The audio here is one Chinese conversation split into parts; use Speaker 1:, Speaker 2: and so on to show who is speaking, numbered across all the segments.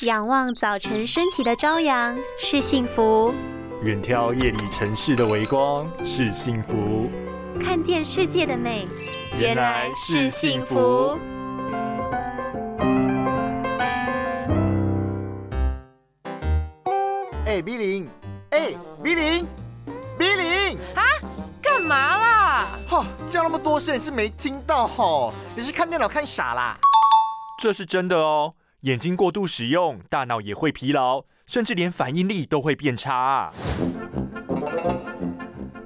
Speaker 1: 仰望早晨升起的朝阳是幸福，
Speaker 2: 远眺夜里城市的微光是幸福，
Speaker 1: 看见世界的美
Speaker 2: 原来是幸福。
Speaker 3: 哎，B 零，哎，B 零，B 零，
Speaker 4: 啊，干嘛啦？
Speaker 3: 哈，叫那么多声是没听到吼？你是看电脑看傻啦？
Speaker 2: 这是真的哦，眼睛过度使用，大脑也会疲劳，甚至连反应力都会变差。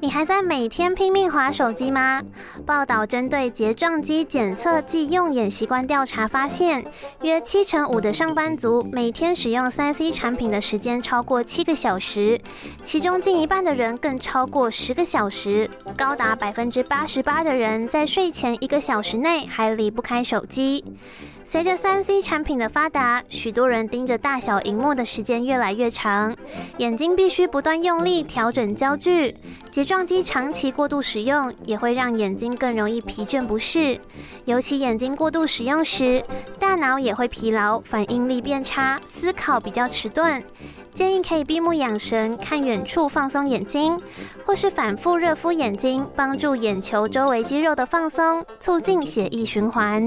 Speaker 1: 你还在每天拼命划手机吗？报道针对睫状肌检测及用眼习惯调查发现，约七成五的上班族每天使用三 C 产品的时间超过七个小时，其中近一半的人更超过十个小时，高达百分之八十八的人在睡前一个小时内还离不开手机。随着三 C 产品的发达，许多人盯着大小荧幕的时间越来越长，眼睛必须不断用力调整焦距。睫状肌长期过度使用，也会让眼睛更容易疲倦不适。尤其眼睛过度使用时，大脑也会疲劳，反应力变差，思考比较迟钝。建议可以闭目养神，看远处放松眼睛，或是反复热敷眼睛，帮助眼球周围肌肉的放松，促进血液循环。